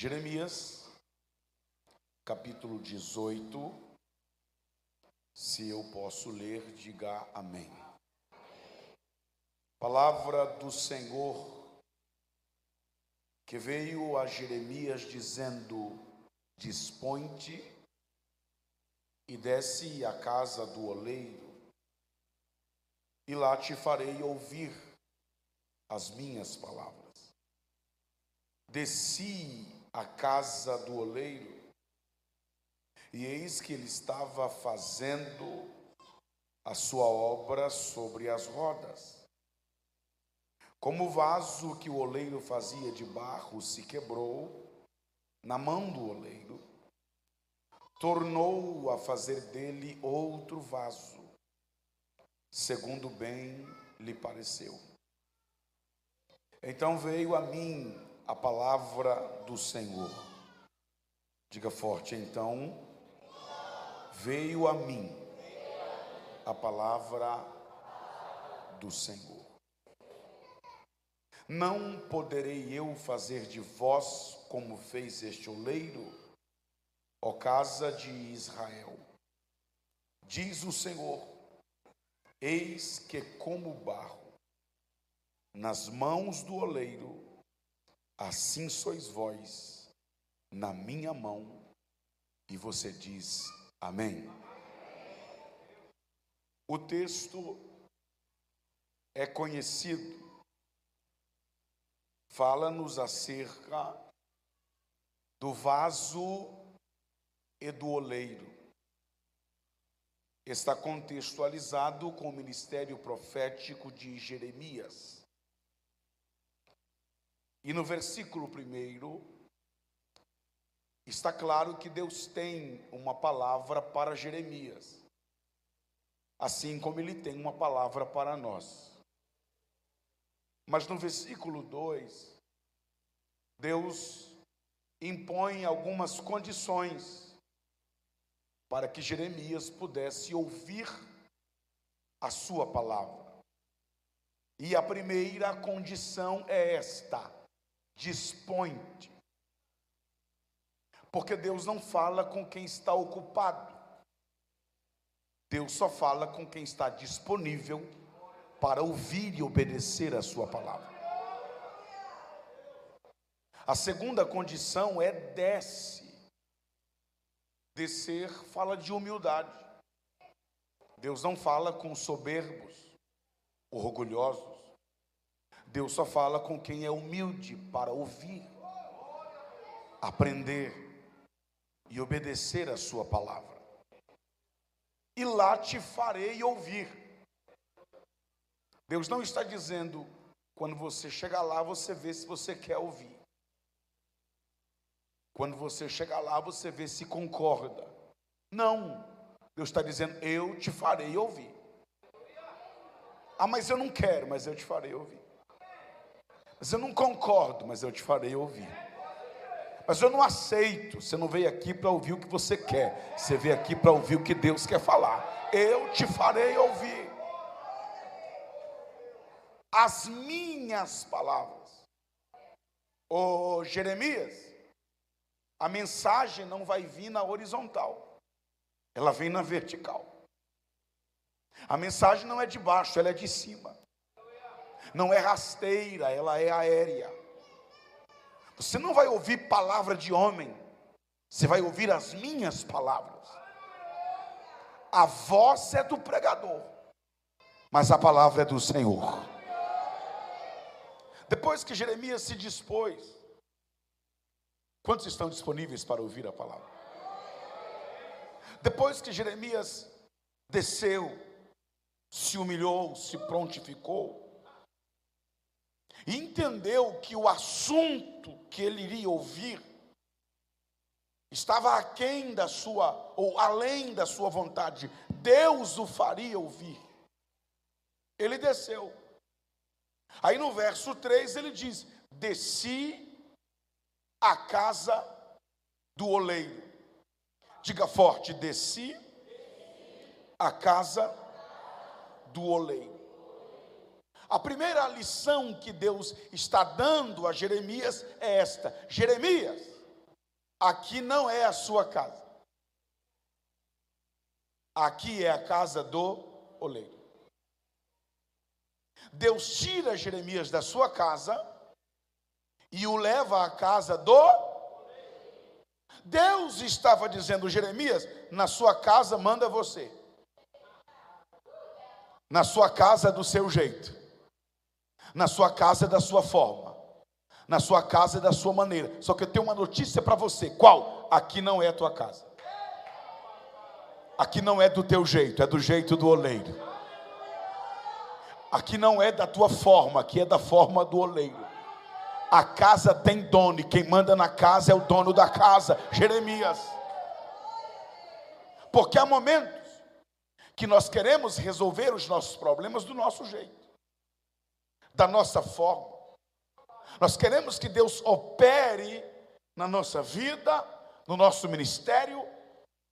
Jeremias, capítulo 18. Se eu posso ler, diga amém. Palavra do Senhor que veio a Jeremias dizendo: Dispõe-te e desce à casa do oleiro, e lá te farei ouvir as minhas palavras. Desci à casa do oleiro, e eis que ele estava fazendo a sua obra sobre as rodas. Como o vaso que o oleiro fazia de barro se quebrou na mão do oleiro, tornou a fazer dele outro vaso, segundo bem lhe pareceu. Então veio a mim a palavra do Senhor. Diga forte, então veio a mim a palavra do Senhor. Não poderei eu fazer de vós como fez este oleiro, ó casa de Israel. Diz o Senhor: Eis que como barro nas mãos do oleiro, assim sois vós na minha mão. E você diz: Amém. O texto é conhecido fala-nos acerca do vaso e do oleiro. Está contextualizado com o ministério profético de Jeremias. E no versículo primeiro, está claro que Deus tem uma palavra para Jeremias, assim como Ele tem uma palavra para nós. Mas no versículo 2, Deus impõe algumas condições para que Jeremias pudesse ouvir a sua palavra. E a primeira condição é esta: dispõe-te. Porque Deus não fala com quem está ocupado. Deus só fala com quem está disponível para ouvir e obedecer a Sua palavra. A segunda condição é desce. Descer fala de humildade. Deus não fala com soberbos, orgulhosos. Deus só fala com quem é humilde para ouvir, aprender e obedecer a Sua palavra. E lá te farei ouvir. Deus não está dizendo, quando você chegar lá, você vê se você quer ouvir. Quando você chegar lá, você vê se concorda. Não. Deus está dizendo, eu te farei ouvir. Ah, mas eu não quero, mas eu te farei ouvir. Mas eu não concordo, mas eu te farei ouvir. Mas eu não aceito. Você não veio aqui para ouvir o que você quer. Você veio aqui para ouvir o que Deus quer falar. Eu te farei ouvir as minhas palavras. Ô Jeremias, a mensagem não vai vir na horizontal, ela vem na vertical. A mensagem não é de baixo, ela é de cima. Não é rasteira, ela é aérea. Você não vai ouvir palavra de homem, você vai ouvir as minhas palavras. A voz é do pregador, mas a palavra é do Senhor. Depois que Jeremias se dispôs, quantos estão disponíveis para ouvir a palavra? Depois que Jeremias desceu, se humilhou, se prontificou, entendeu que o assunto que ele iria ouvir estava aquém da sua, ou além da sua vontade, Deus o faria ouvir. Ele desceu. Aí no verso 3 ele diz: Desci a casa do oleiro. Diga forte: Desci a casa do oleiro. A primeira lição que Deus está dando a Jeremias é esta: Jeremias, aqui não é a sua casa. Aqui é a casa do oleiro. Deus tira Jeremias da sua casa e o leva à casa do Deus estava dizendo, Jeremias, na sua casa manda você. Na sua casa do seu jeito. Na sua casa é da sua forma. Na sua casa é da sua maneira. Só que eu tenho uma notícia para você. Qual? Aqui não é a tua casa. Aqui não é do teu jeito, é do jeito do oleiro. Aqui não é da tua forma, aqui é da forma do oleiro. A casa tem dono, e quem manda na casa é o dono da casa, Jeremias. Porque há momentos que nós queremos resolver os nossos problemas do nosso jeito, da nossa forma. Nós queremos que Deus opere na nossa vida, no nosso ministério,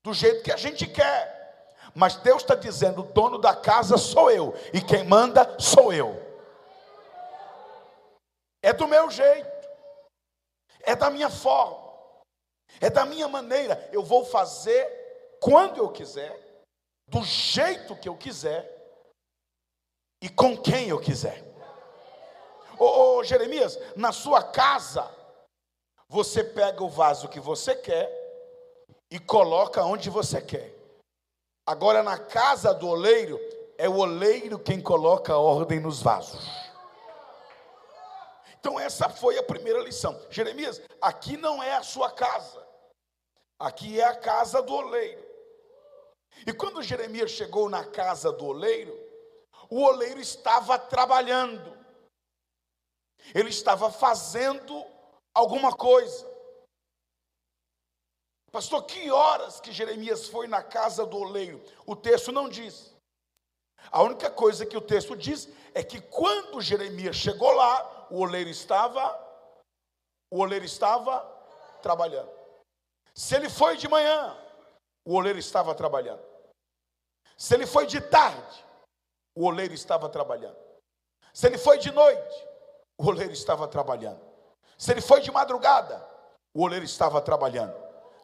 do jeito que a gente quer. Mas Deus está dizendo: o dono da casa sou eu, e quem manda sou eu. É do meu jeito, é da minha forma, é da minha maneira. Eu vou fazer quando eu quiser, do jeito que eu quiser e com quem eu quiser. Ô, ô Jeremias, na sua casa, você pega o vaso que você quer e coloca onde você quer. Agora, na casa do oleiro, é o oleiro quem coloca a ordem nos vasos. Então, essa foi a primeira lição. Jeremias, aqui não é a sua casa, aqui é a casa do oleiro. E quando Jeremias chegou na casa do oleiro, o oleiro estava trabalhando, ele estava fazendo alguma coisa. Pastor, que horas que Jeremias foi na casa do oleiro? O texto não diz. A única coisa que o texto diz é que quando Jeremias chegou lá, o oleiro estava o oleiro estava trabalhando. Se ele foi de manhã, o oleiro estava trabalhando. Se ele foi de tarde, o oleiro estava trabalhando. Se ele foi de noite, o oleiro estava trabalhando. Se ele foi de madrugada, o oleiro estava trabalhando.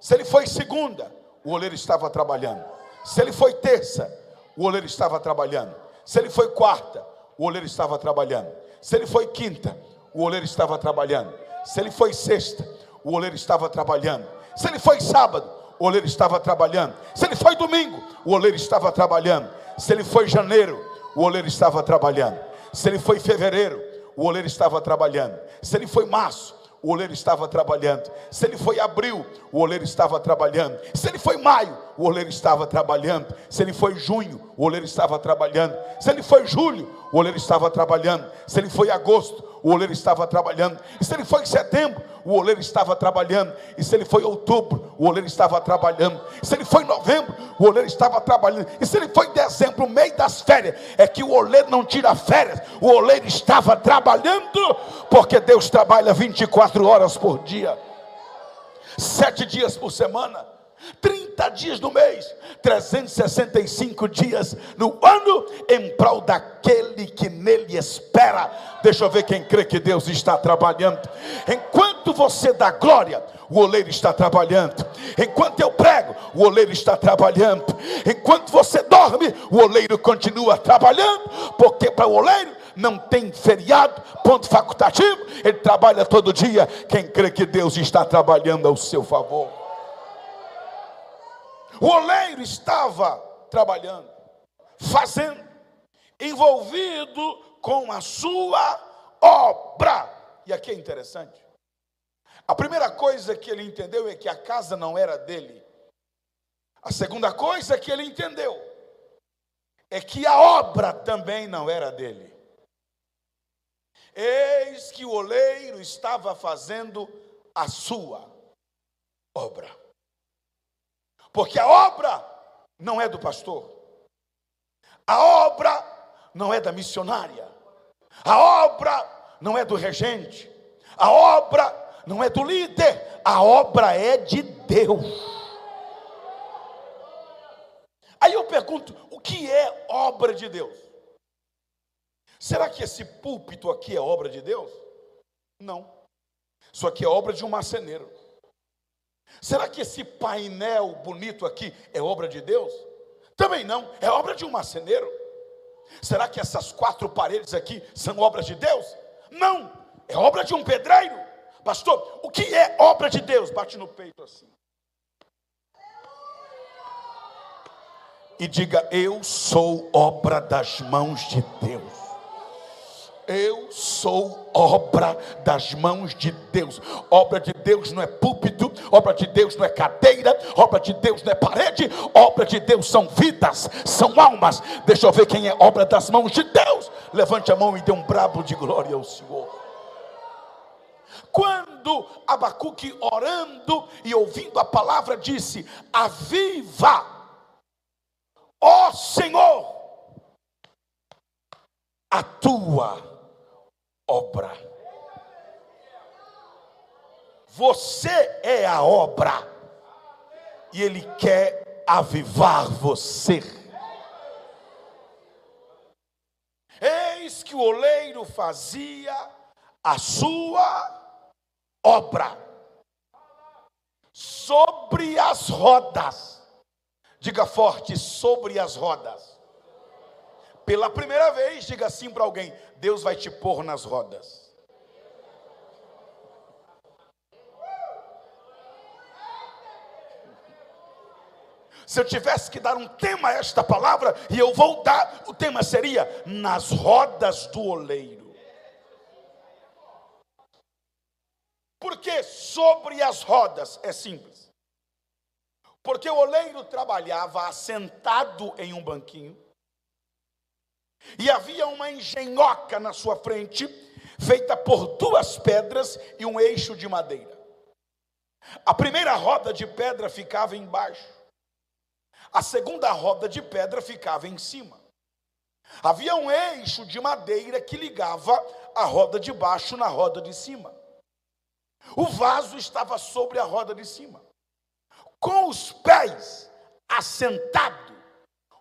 Se ele foi segunda, o oleiro estava trabalhando. Se ele foi terça, o oleiro estava trabalhando. Se ele foi quarta, o oleiro estava trabalhando. Se ele foi quinta, o oleiro estava trabalhando. Se ele foi sexta, o oleiro estava trabalhando. Se ele foi sábado, o oleiro estava trabalhando. Se ele foi domingo, o oleiro estava trabalhando. Se ele foi janeiro, o oleiro estava trabalhando. Se ele foi fevereiro, o oleiro estava trabalhando. Se ele foi março, o oleiro estava trabalhando. Se ele foi abril, o oleiro estava trabalhando. Se ele foi maio, o oleiro estava trabalhando. Se ele foi junho, o oleiro estava trabalhando. Se ele foi julho, o oleiro estava trabalhando. Se ele foi agosto, o oleiro estava trabalhando. Se ele foi em setembro, o oleiro estava trabalhando. E se ele foi em outubro, o oleiro estava trabalhando. E se ele foi em novembro, o oleiro estava trabalhando. E se ele foi em dezembro, meio das férias, é que o oleiro não tira férias. O oleiro estava trabalhando, porque Deus trabalha 24 horas por dia, sete dias por semana. 30 dias no mês, 365 dias no ano, em prol daquele que nele espera. Deixa eu ver quem crê que Deus está trabalhando. Enquanto você dá glória, o oleiro está trabalhando. Enquanto eu prego, o oleiro está trabalhando. Enquanto você dorme, o oleiro continua trabalhando, porque para o oleiro não tem feriado, ponto facultativo, ele trabalha todo dia. Quem crê que Deus está trabalhando ao seu favor. O oleiro estava trabalhando, fazendo, envolvido com a sua obra. E aqui é interessante. A primeira coisa que ele entendeu é que a casa não era dele. A segunda coisa que ele entendeu é que a obra também não era dele. Eis que o oleiro estava fazendo a sua obra. Porque a obra não é do pastor, a obra não é da missionária, a obra não é do regente, a obra não é do líder, a obra é de Deus. Aí eu pergunto: o que é obra de Deus? Será que esse púlpito aqui é obra de Deus? Não. Isso aqui é obra de um marceneiro. Será que esse painel bonito aqui é obra de Deus? Também não, é obra de um marceneiro. Será que essas quatro paredes aqui são obras de Deus? Não, é obra de um pedreiro. Pastor, o que é obra de Deus? Bate no peito assim. E diga: Eu sou obra das mãos de Deus. Eu sou obra das mãos de Deus. Obra de Deus não é púlpito, obra de Deus não é cadeira, obra de Deus não é parede, obra de Deus são vidas, são almas. Deixa eu ver quem é obra das mãos de Deus. Levante a mão e dê um brabo de glória ao Senhor. Quando Abacuque orando e ouvindo a palavra disse: Aviva, ó Senhor, a tua obra. Você é a obra. E Ele quer avivar você. Eis que o oleiro fazia a sua obra sobre as rodas. Diga forte, sobre as rodas. Pela primeira vez, diga assim para alguém: Deus vai te pôr nas rodas. Se eu tivesse que dar um tema a esta palavra, e eu vou dar, o tema seria nas rodas do oleiro. Porque sobre as rodas é simples. Porque o oleiro trabalhava assentado em um banquinho, e havia uma engenhoca na sua frente, feita por duas pedras e um eixo de madeira. A primeira roda de pedra ficava embaixo, a segunda roda de pedra ficava em cima. Havia um eixo de madeira que ligava a roda de baixo na roda de cima. O vaso estava sobre a roda de cima. Com os pés assentados,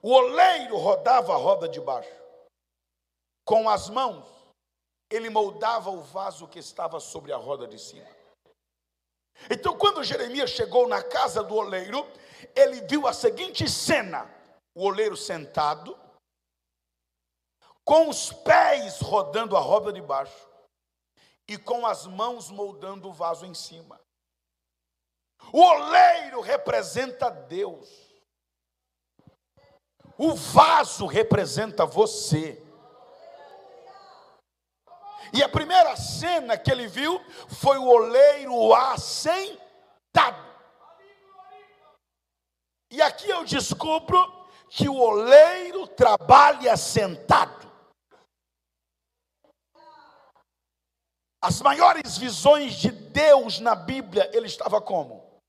o oleiro rodava a roda de baixo. Com as mãos, ele moldava o vaso que estava sobre a roda de cima. Então, quando Jeremias chegou na casa do oleiro, ele viu a seguinte cena: o oleiro sentado, com os pés rodando a roda de baixo e com as mãos moldando o vaso em cima. O oleiro representa Deus, o vaso representa você. E a primeira cena que ele viu foi o oleiro assentado. E aqui eu descubro que o oleiro trabalha sentado. As maiores visões de Deus na Bíblia, ele estava como?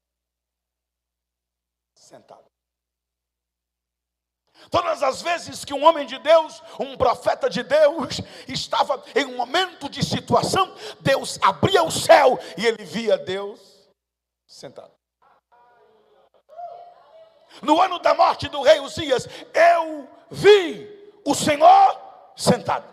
Sentado. Todas as vezes que um homem de Deus, um profeta de Deus, estava em um momento de situação, Deus abria o céu e ele via Deus sentado. No ano da morte do rei Uzias, eu vi o Senhor sentado.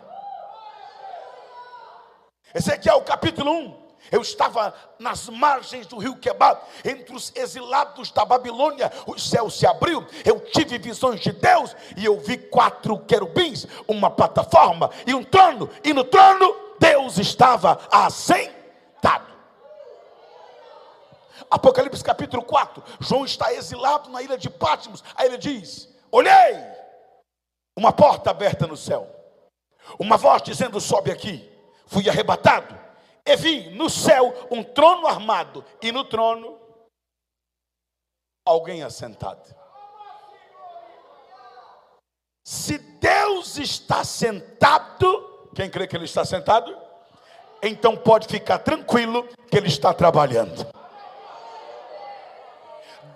Aqui é capítulo 1. Eu estava nas margens do rio Quebar, entre os exilados da Babilônia, o céu se abriu, eu tive visões de Deus e eu vi quatro querubins, uma plataforma e um trono, e no trono Deus estava assentado. Apocalipse capítulo 4, João está exilado na ilha de Patmos, aí ele diz: Olhei, uma porta aberta no céu, uma voz dizendo: Sobe aqui, fui arrebatado e vi no céu um trono armado, e no trono alguém assentado. Se Deus está sentado, quem crê que Ele está sentado? Então pode ficar tranquilo que Ele está trabalhando.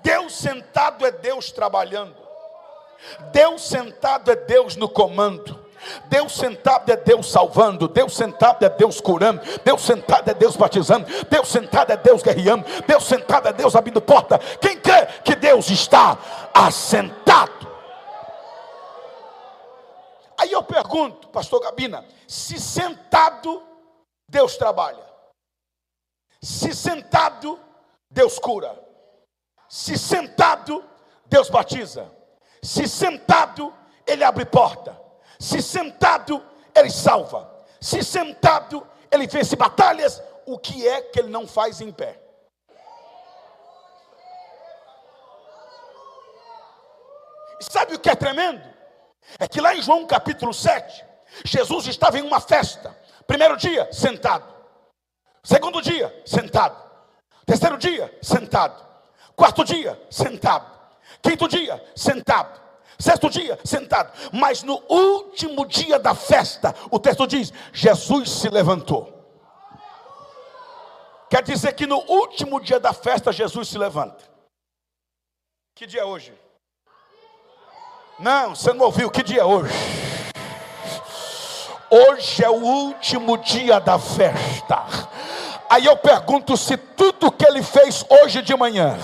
Deus sentado é Deus trabalhando. Deus sentado é Deus no comando. Deus sentado é Deus salvando, Deus sentado é Deus curando, Deus sentado é Deus batizando, Deus sentado é Deus guerreando, Deus sentado é Deus abrindo porta. Quem crê que Deus está assentado? Aí eu pergunto, pastor Gabina, se sentado Deus trabalha, se sentado Deus cura, Se sentado, Deus batiza. Se sentado, Ele abre porta. Se sentado, Ele salva. Se sentado, Ele vence batalhas. O que é que Ele não faz em pé? sabe o que é tremendo? É que lá em João capítulo 7, Jesus estava em uma festa. Primeiro dia, sentado. Segundo dia, sentado. Terceiro dia, sentado. Quarto dia, sentado. Quinto dia, sentado. Sexto dia, sentado. Mas no último dia da festa, o texto diz: Jesus se levantou. Quer dizer que no último dia da festa, Jesus se levanta. Que dia é hoje? Não, você não ouviu. Que dia é hoje? Hoje é o último dia da festa. Aí eu pergunto se tudo que ele fez hoje de manhã,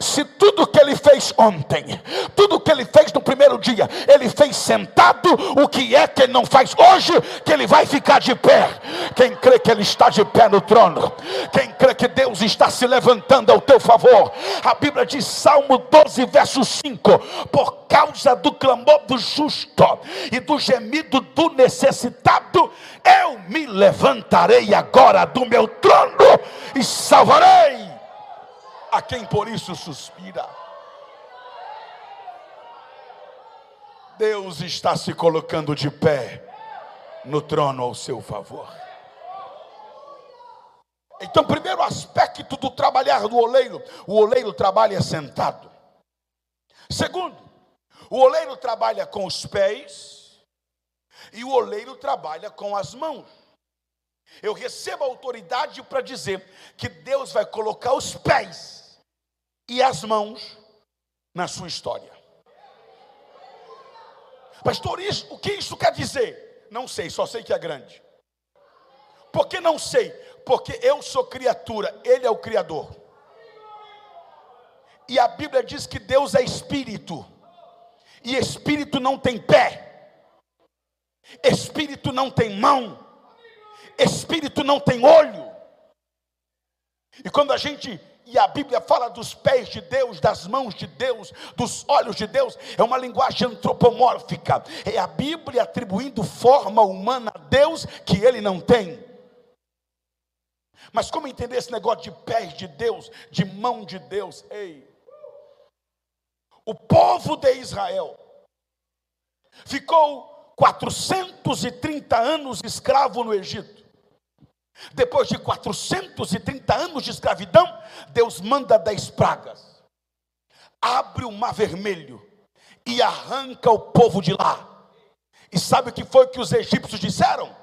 se tudo que ele fez ontem, tudo que ele fez no primeiro dia, ele fez sentado, o que é que ele não faz hoje, que ele vai ficar de pé? Quem crê que ele está de pé no trono, quem crê que Deus está se levantando ao teu favor, a Bíblia diz, Salmo 12, verso 5: por causa do clamor do justo e do gemido do necessitado, eu me levantarei agora do meu trono e salvarei a quem por isso suspira. Deus está se colocando de pé no trono ao seu favor. Então, primeiro aspecto do trabalhar do oleiro: o oleiro trabalha sentado. Segundo, o oleiro trabalha com os pés e o oleiro trabalha com as mãos. Eu recebo autoridade para dizer que Deus vai colocar os pés e as mãos na sua história. Pastor, isso, o que isso quer dizer? Não sei, só sei que é grande. Por que não sei? Porque eu sou criatura, Ele é o Criador. E a Bíblia diz que Deus é espírito, e espírito não tem pé, espírito não tem mão, espírito não tem olho. E quando a gente e a Bíblia fala dos pés de Deus, das mãos de Deus, dos olhos de Deus, é uma linguagem antropomórfica. É a Bíblia atribuindo forma humana a Deus que ele não tem. Mas como entender esse negócio de pés de Deus, de mão de Deus? Ei, o povo de Israel ficou 430 anos escravo no Egito. Depois de 430 anos de escravidão, Deus manda dez pragas, abre o mar vermelho e arranca o povo de lá. E sabe o que foi que os egípcios disseram?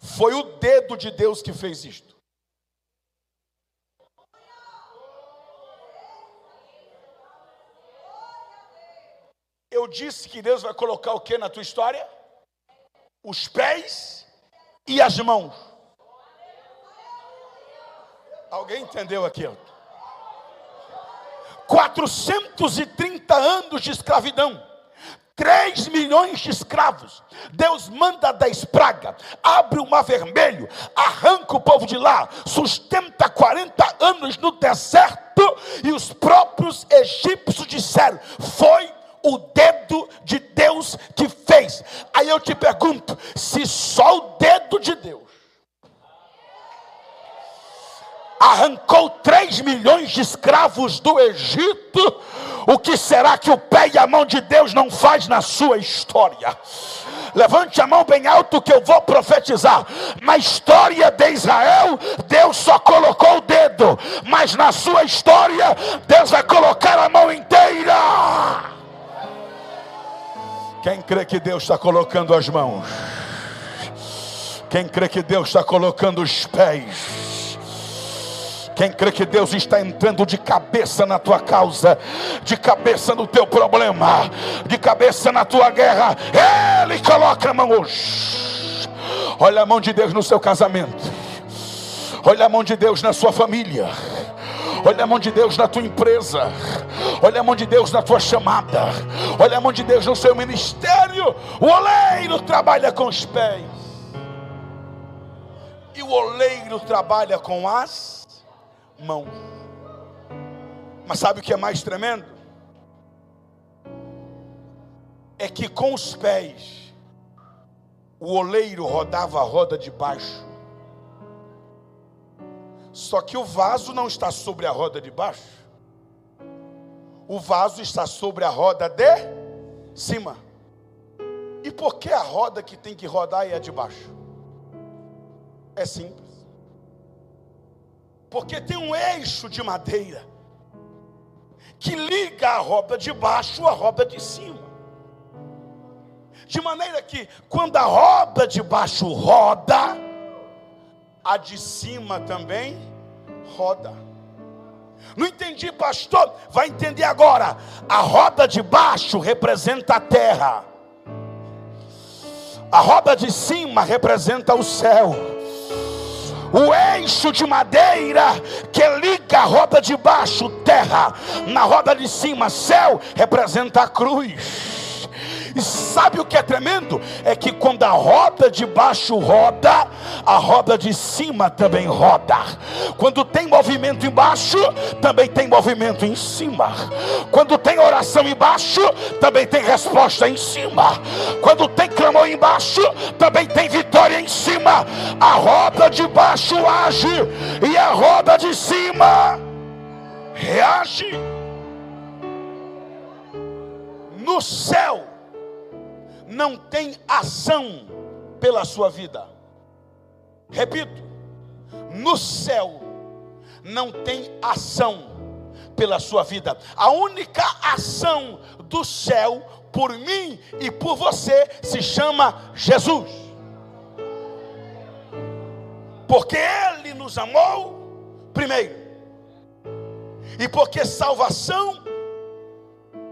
Foi o dedo de Deus que fez isto. Eu disse que Deus vai colocar o que na tua história? Os pés e as mãos. Alguém entendeu aquilo? 430 anos de escravidão. 3 milhões de escravos. Deus manda da espraga, abre o mar vermelho, arranca o povo de lá, sustenta 40 anos no deserto, e os próprios egípcios disseram: Foi o dedo de Deus que fez. Aí eu te pergunto: se só o dedo de Deus arrancou 3 milhões de escravos do Egito, o que será que o pé e a mão de Deus não faz na sua história? Levante a mão bem alto que eu vou profetizar. Na história de Israel, Deus só colocou o dedo, mas na sua história, Deus vai colocar a mão inteira. Quem crê que Deus está colocando as mãos? Quem crê que Deus está colocando os pés? Quem crê que Deus está entrando de cabeça na tua causa, de cabeça no teu problema, de cabeça na tua guerra, Ele coloca a mão hoje. Olha a mão de Deus no seu casamento, olha a mão de Deus na sua família. Olha a mão de Deus na tua empresa. Olha a mão de Deus na tua chamada. Olha a mão de Deus no seu ministério. O oleiro trabalha com os pés. E o oleiro trabalha com as mãos. Mas sabe o que é mais tremendo? É que com os pés o oleiro rodava a roda de baixo. Só que o vaso não está sobre a roda de baixo. O vaso está sobre a roda de cima. E por que a roda que tem que rodar é a de baixo? É simples. Porque tem um eixo de madeira que liga a roda de baixo à roda de cima. De maneira que quando a roda de baixo roda, a de cima também roda. Não entendi, pastor? Vai entender agora. A roda de baixo representa a terra. A roda de cima representa o céu o eixo de madeira que liga a roda de baixo, terra, na roda de cima, céu, representa a cruz. E sabe o que é tremendo? É que quando a roda de baixo roda, a roda de cima também roda. Quando tem movimento embaixo, também tem movimento em cima. Quando tem oração embaixo, também tem resposta em cima. Quando tem clamor embaixo, também tem vitória em cima. A roda de baixo age e a roda de cima reage. No céu não tem ação pela sua vida. Repito, no céu não tem ação pela sua vida. A única ação do céu por mim e por você se chama Jesus. Porque Ele nos amou primeiro. E porque salvação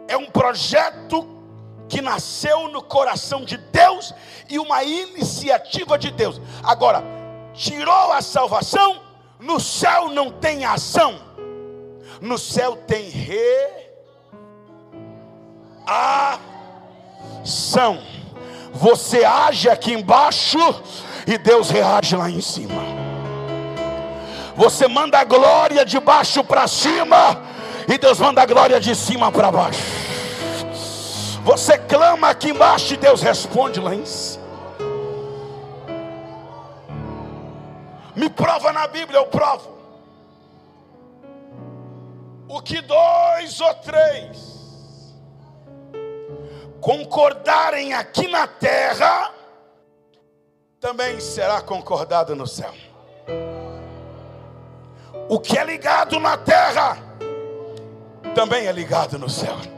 é um projeto que nasceu no coração de Deus e uma iniciativa de Deus. Agora, tirou a salvação, no céu não tem ação, no céu tem reação. Você age aqui embaixo e Deus reage lá em cima. Você manda a glória de baixo para cima e Deus manda a glória de cima para baixo. Você clama aqui embaixo e Deus responde lá em cima. Me prova na Bíblia, eu provo. O que dois ou três concordarem aqui na terra, também será concordado no céu. O que é ligado na terra, também é ligado no céu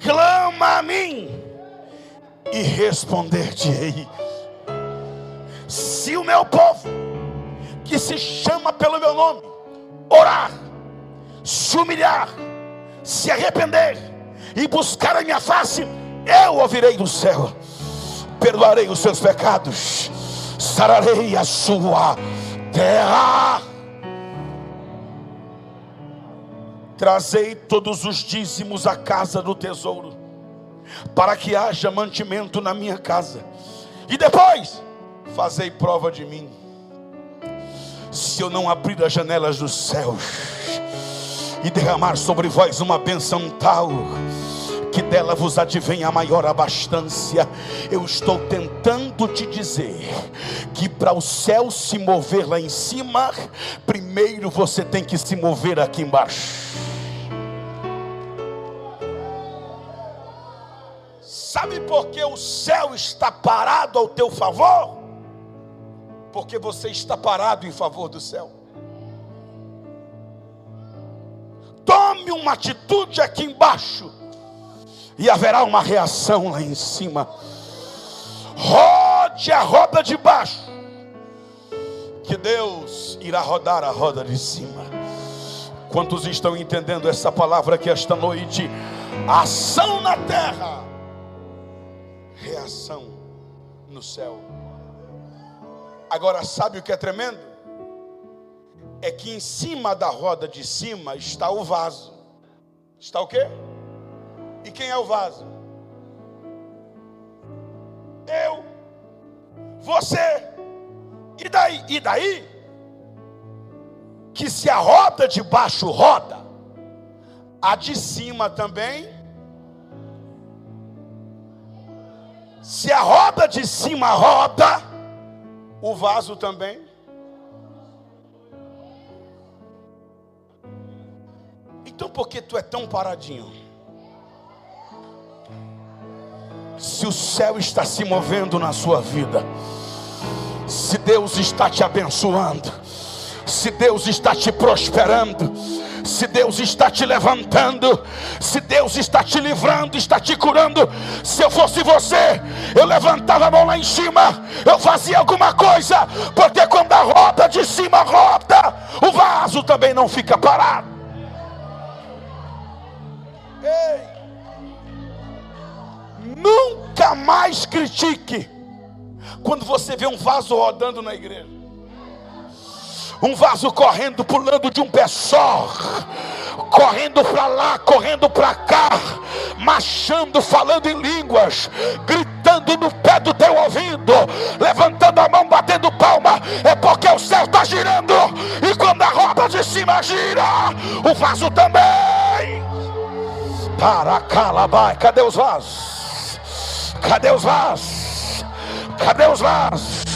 clama a mim e responder-te-ei. Se o meu povo, que se chama pelo meu nome, orar, se humilhar, se arrepender e buscar a minha face, eu ouvirei do céu, perdoarei os seus pecados, sararei a sua terra. Trazei todos os dízimos à casa do tesouro, para que haja mantimento na minha casa. E depois, fazei prova de mim. Se eu não abrir as janelas dos céus e derramar sobre vós uma benção tal, que dela vos advém a maior abastança. Eu estou tentando te dizer que para o céu se mover lá em cima, primeiro você tem que se mover aqui embaixo. Sabe por que o céu está parado ao teu favor? Porque você está parado em favor do céu. Tome uma atitude aqui embaixo, e haverá uma reação lá em cima. Rode a roda de baixo, que Deus irá rodar a roda de cima. Quantos estão entendendo essa palavra aqui esta noite? Ação na terra reação no céu. Agora, sabe o que é tremendo? É que em cima da roda de cima está o vaso. Está o quê? E quem é o vaso? Eu, você, e daí? E daí? que se a roda de baixo roda, a de cima também. Se a roda de cima roda, o vaso também. Então por que tu é tão paradinho? Se o céu está se movendo na sua vida, se Deus está te abençoando, se Deus está te prosperando, se Deus está te levantando, se Deus está te livrando, está te curando. Se eu fosse você, eu levantava a mão lá em cima, eu fazia alguma coisa, porque quando a roda de cima roda, o vaso também não fica parado. Ei! Nunca mais critique quando você vê um vaso rodando na igreja um vaso correndo, pulando de um pé só, correndo para lá, correndo para cá, marchando, falando em línguas, gritando no pé do teu ouvido, levantando a mão, batendo palma, é porque o céu está girando, e quando a roda de cima gira, o vaso também. Para calabai, cadê os vasos? Cadê os vasos? Cadê os vasos?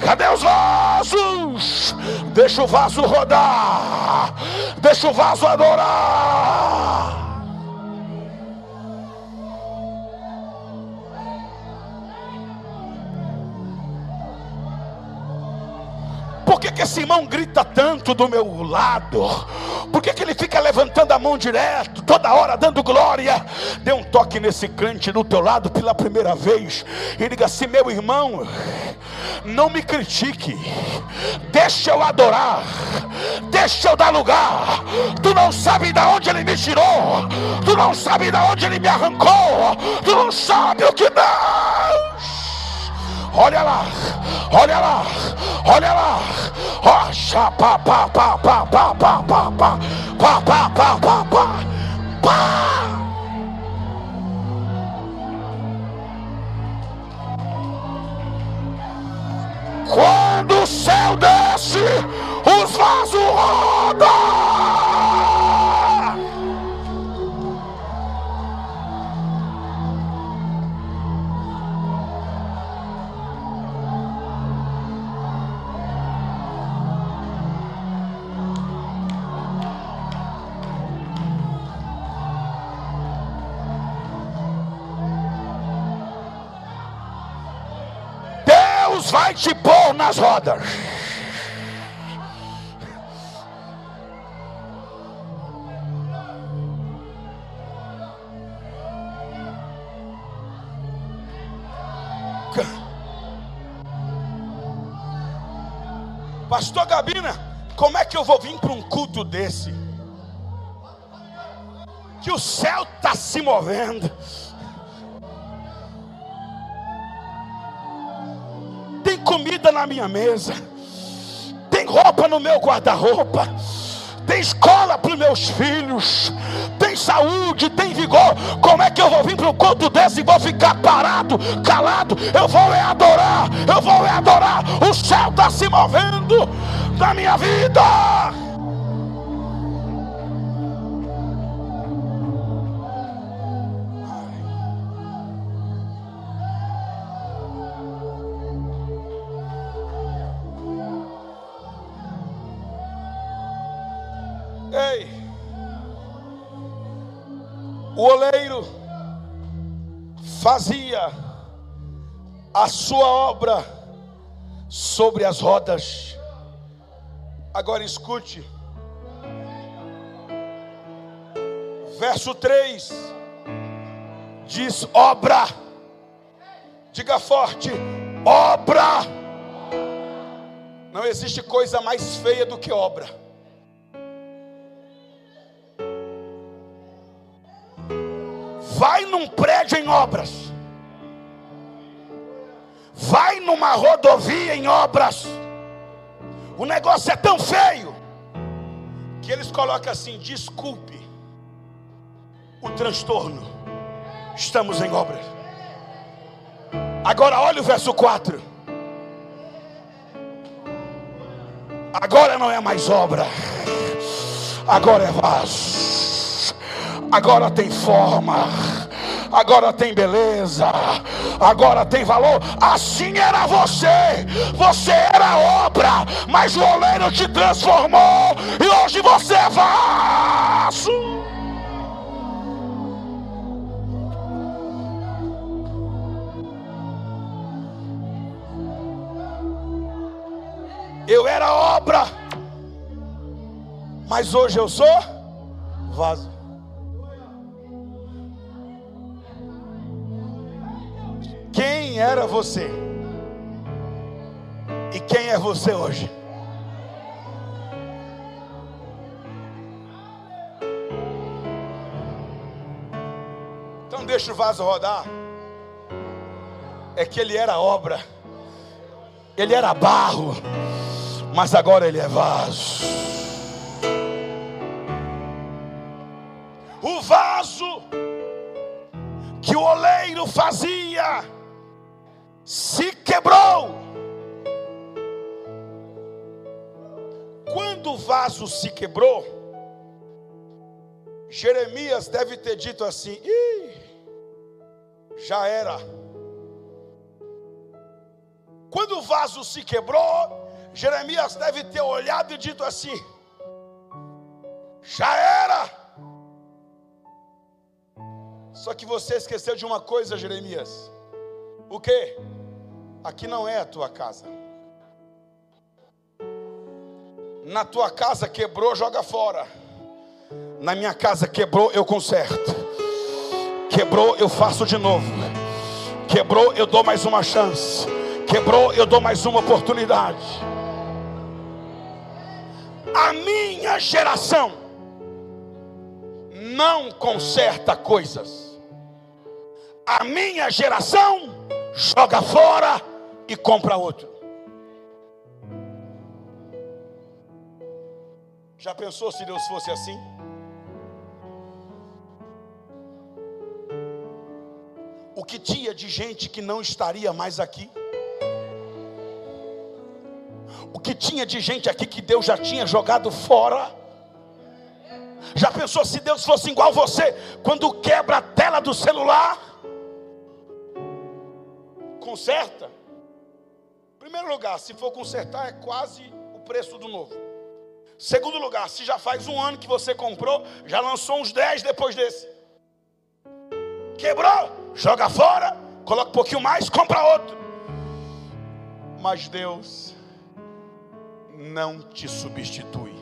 Cadê os vasos? Deixa o vaso rodar. Deixa o vaso adorar. Por que, que esse irmão grita tanto do meu lado? Por que, que ele fica levantando a mão direto, toda hora dando glória? Dê um toque nesse crente do teu lado pela primeira vez e diga assim: meu irmão, não me critique, deixa eu adorar, deixa eu dar lugar. Tu não sabe de onde ele me tirou, tu não sabe de onde ele me arrancou, tu não sabe o que Deus. Olha lá, olha lá, olha lá. Rocha, pá, pá, pá, pá, pá, pá, pá, pá, pá, pá, pá, pá, pá, pá. Quando o céu desce, os vasos rodam. Vai te pôr nas rodas. Pastor Gabina, como é que eu vou vir para um culto desse? Que o céu está se movendo. Comida na minha mesa, tem roupa no meu guarda-roupa, tem escola para os meus filhos, tem saúde, tem vigor. Como é que eu vou vir para um culto desse e vou ficar parado, calado? Eu vou é adorar, eu vou é adorar. O céu está se movendo na minha vida. O oleiro fazia a sua obra sobre as rodas. Agora escute. Verso 3 diz: obra. Diga forte: obra. Não existe coisa mais feia do que obra. Num prédio em obras. Vai numa rodovia em obras. O negócio é tão feio que eles colocam assim: desculpe o transtorno. Estamos em obras. Agora olha o verso 4. Agora não é mais obra, agora é vaso, agora tem forma, agora tem beleza, agora tem valor. Assim era você, você era obra, mas o oleiro te transformou e hoje você é vaso. Eu era obra, mas hoje eu sou vaso. Quem era você? E quem é você hoje? Então deixa o vaso rodar. É que ele era obra, ele era barro mas agora ele é vaso. O vaso que o oleiro fazia se quebrou. Quando o vaso se quebrou, Jeremias deve ter dito assim: já era. Quando o vaso se quebrou, Jeremias deve ter olhado e dito assim: já era. Só que você esqueceu de uma coisa, Jeremias. O que? Aqui não é a tua casa. Na tua casa quebrou, joga fora. Na minha casa quebrou, eu conserto. Quebrou, eu faço de novo. Quebrou, eu dou mais uma chance. Quebrou, eu dou mais uma oportunidade a minha geração não conserta coisas. A minha geração joga fora e compra outro. Já pensou se Deus fosse assim? O que tinha de gente que não estaria mais aqui? o que tinha de gente aqui que Deus já tinha jogado fora. Já pensou se Deus fosse igual você quando quebra a tela do celular? Conserta. Primeiro lugar, se for consertar, é quase o preço do novo. Segundo lugar, se já faz um ano que você comprou, já lançou uns 10 depois desse. Quebrou, joga fora, coloca um pouquinho mais, compra outro. Mas Deus não te substitui.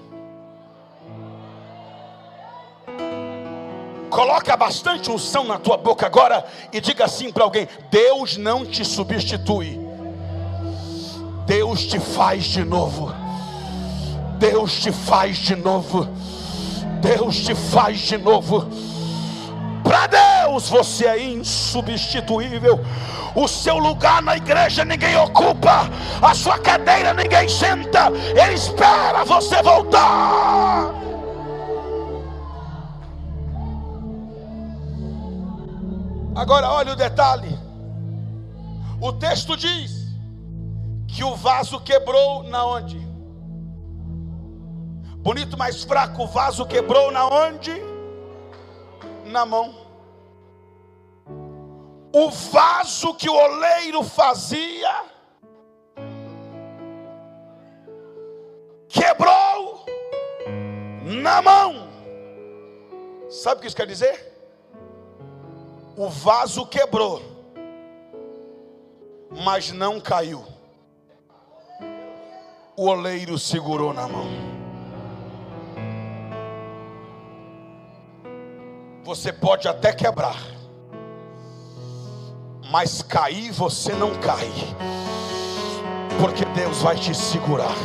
Coloca bastante unção na tua boca agora e diga assim para alguém: Deus não te substitui. Deus te faz de novo. Deus te faz de novo. Deus te faz de novo. Para Deus você é insubstituível. O seu lugar na igreja ninguém ocupa, a sua cadeira ninguém senta. Ele espera você voltar. Agora olha o detalhe. O texto diz que o vaso quebrou na onde? Bonito, mais fraco, o vaso quebrou na onde? na mão. O vaso que o oleiro fazia quebrou na mão. Sabe o que isso quer dizer? O vaso quebrou, mas não caiu. O oleiro segurou na mão. Você pode até quebrar, mas cair você não cai, porque Deus vai te segurar.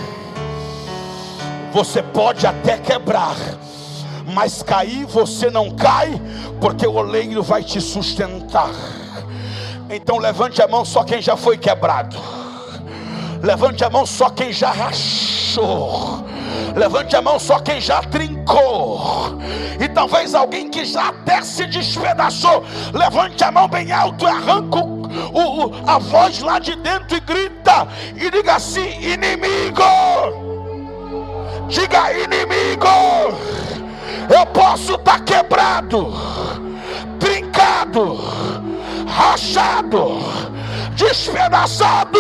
Você pode até quebrar, mas cair você não cai, porque o oleiro vai te sustentar. Então levante a mão só quem já foi quebrado. Levante a mão só quem já rachou. Levante a mão só quem já trincou. E talvez alguém que já até se despedaçou. Levante a mão bem alto e arranca o, o, a voz lá de dentro e grita. E diga assim: inimigo, Diga inimigo, eu posso estar tá quebrado, trincado, rachado, despedaçado,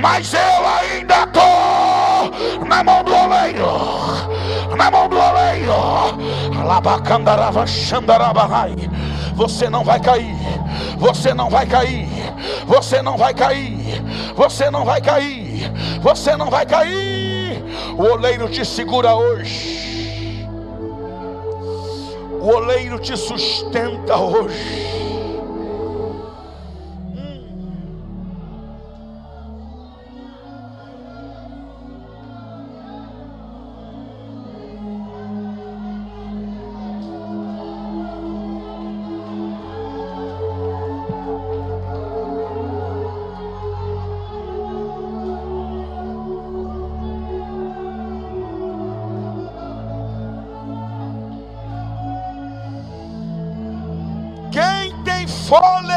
mas eu ainda estou na mão do oleiro, na mão do oleiro. Você não vai cair, você não vai cair, você não vai cair, você não vai cair, você não vai cair. O oleiro te segura hoje, o oleiro te sustenta hoje.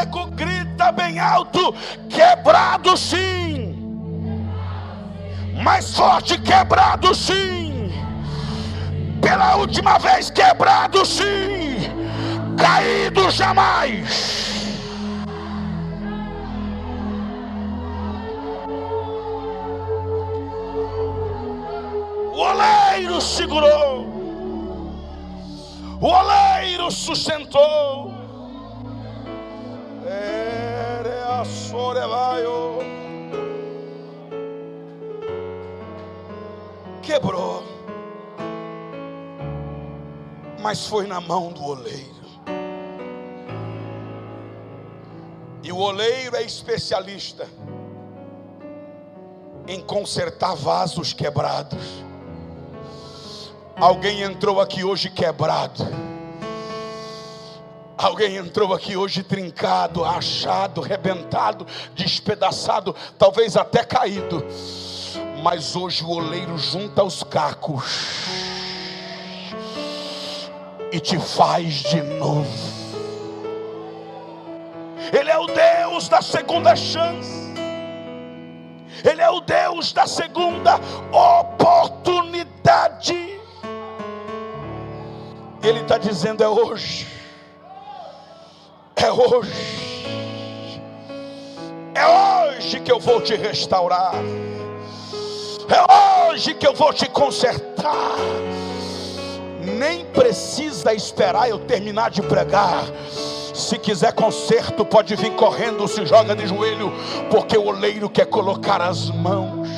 Fôlego grita bem alto: quebrado sim, mais forte, quebrado sim, pela última vez, quebrado sim, caído jamais. O oleiro segurou, o oleiro sustentou. Quebrou, mas foi na mão do oleiro. E o oleiro é especialista em consertar vasos quebrados. Alguém entrou aqui hoje quebrado Alguém entrou aqui hoje trincado, achado, rebentado, despedaçado, talvez até caído. Mas hoje o oleiro junta os cacos e te faz de novo. Ele é o Deus da segunda chance. Ele é o Deus da segunda oportunidade. Ele está dizendo: é hoje é hoje. É hoje que eu vou te restaurar. É hoje que eu vou te consertar. Nem precisa esperar eu terminar de pregar. Se quiser conserto, pode vir correndo, se joga de joelho, porque o oleiro quer colocar as mãos.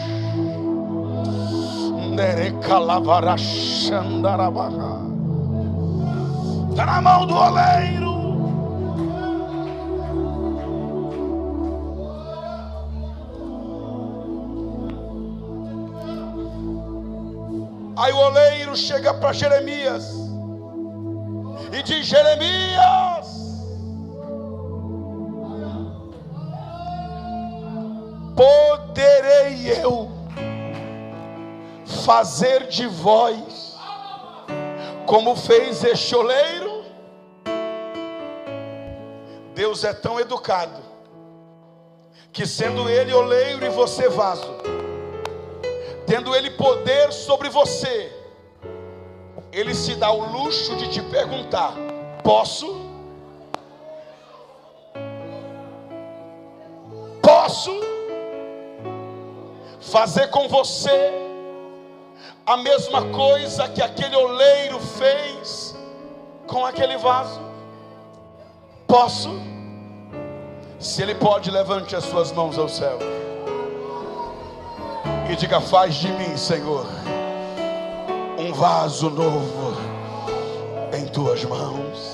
Está na mão do oleiro. Aí o oleiro chega para Jeremias e diz: Jeremias, poderei eu fazer de vós como fez este oleiro? Deus é tão educado que, sendo Ele oleiro e você vaso, tendo Ele poder sobre você, Ele se dá o luxo de te perguntar: posso? Posso fazer com você a mesma coisa que aquele oleiro fez com aquele vaso? Posso? Se Ele pode, levante as suas mãos ao céu e diga: Faz de mim, Senhor, um vaso novo em tuas mãos.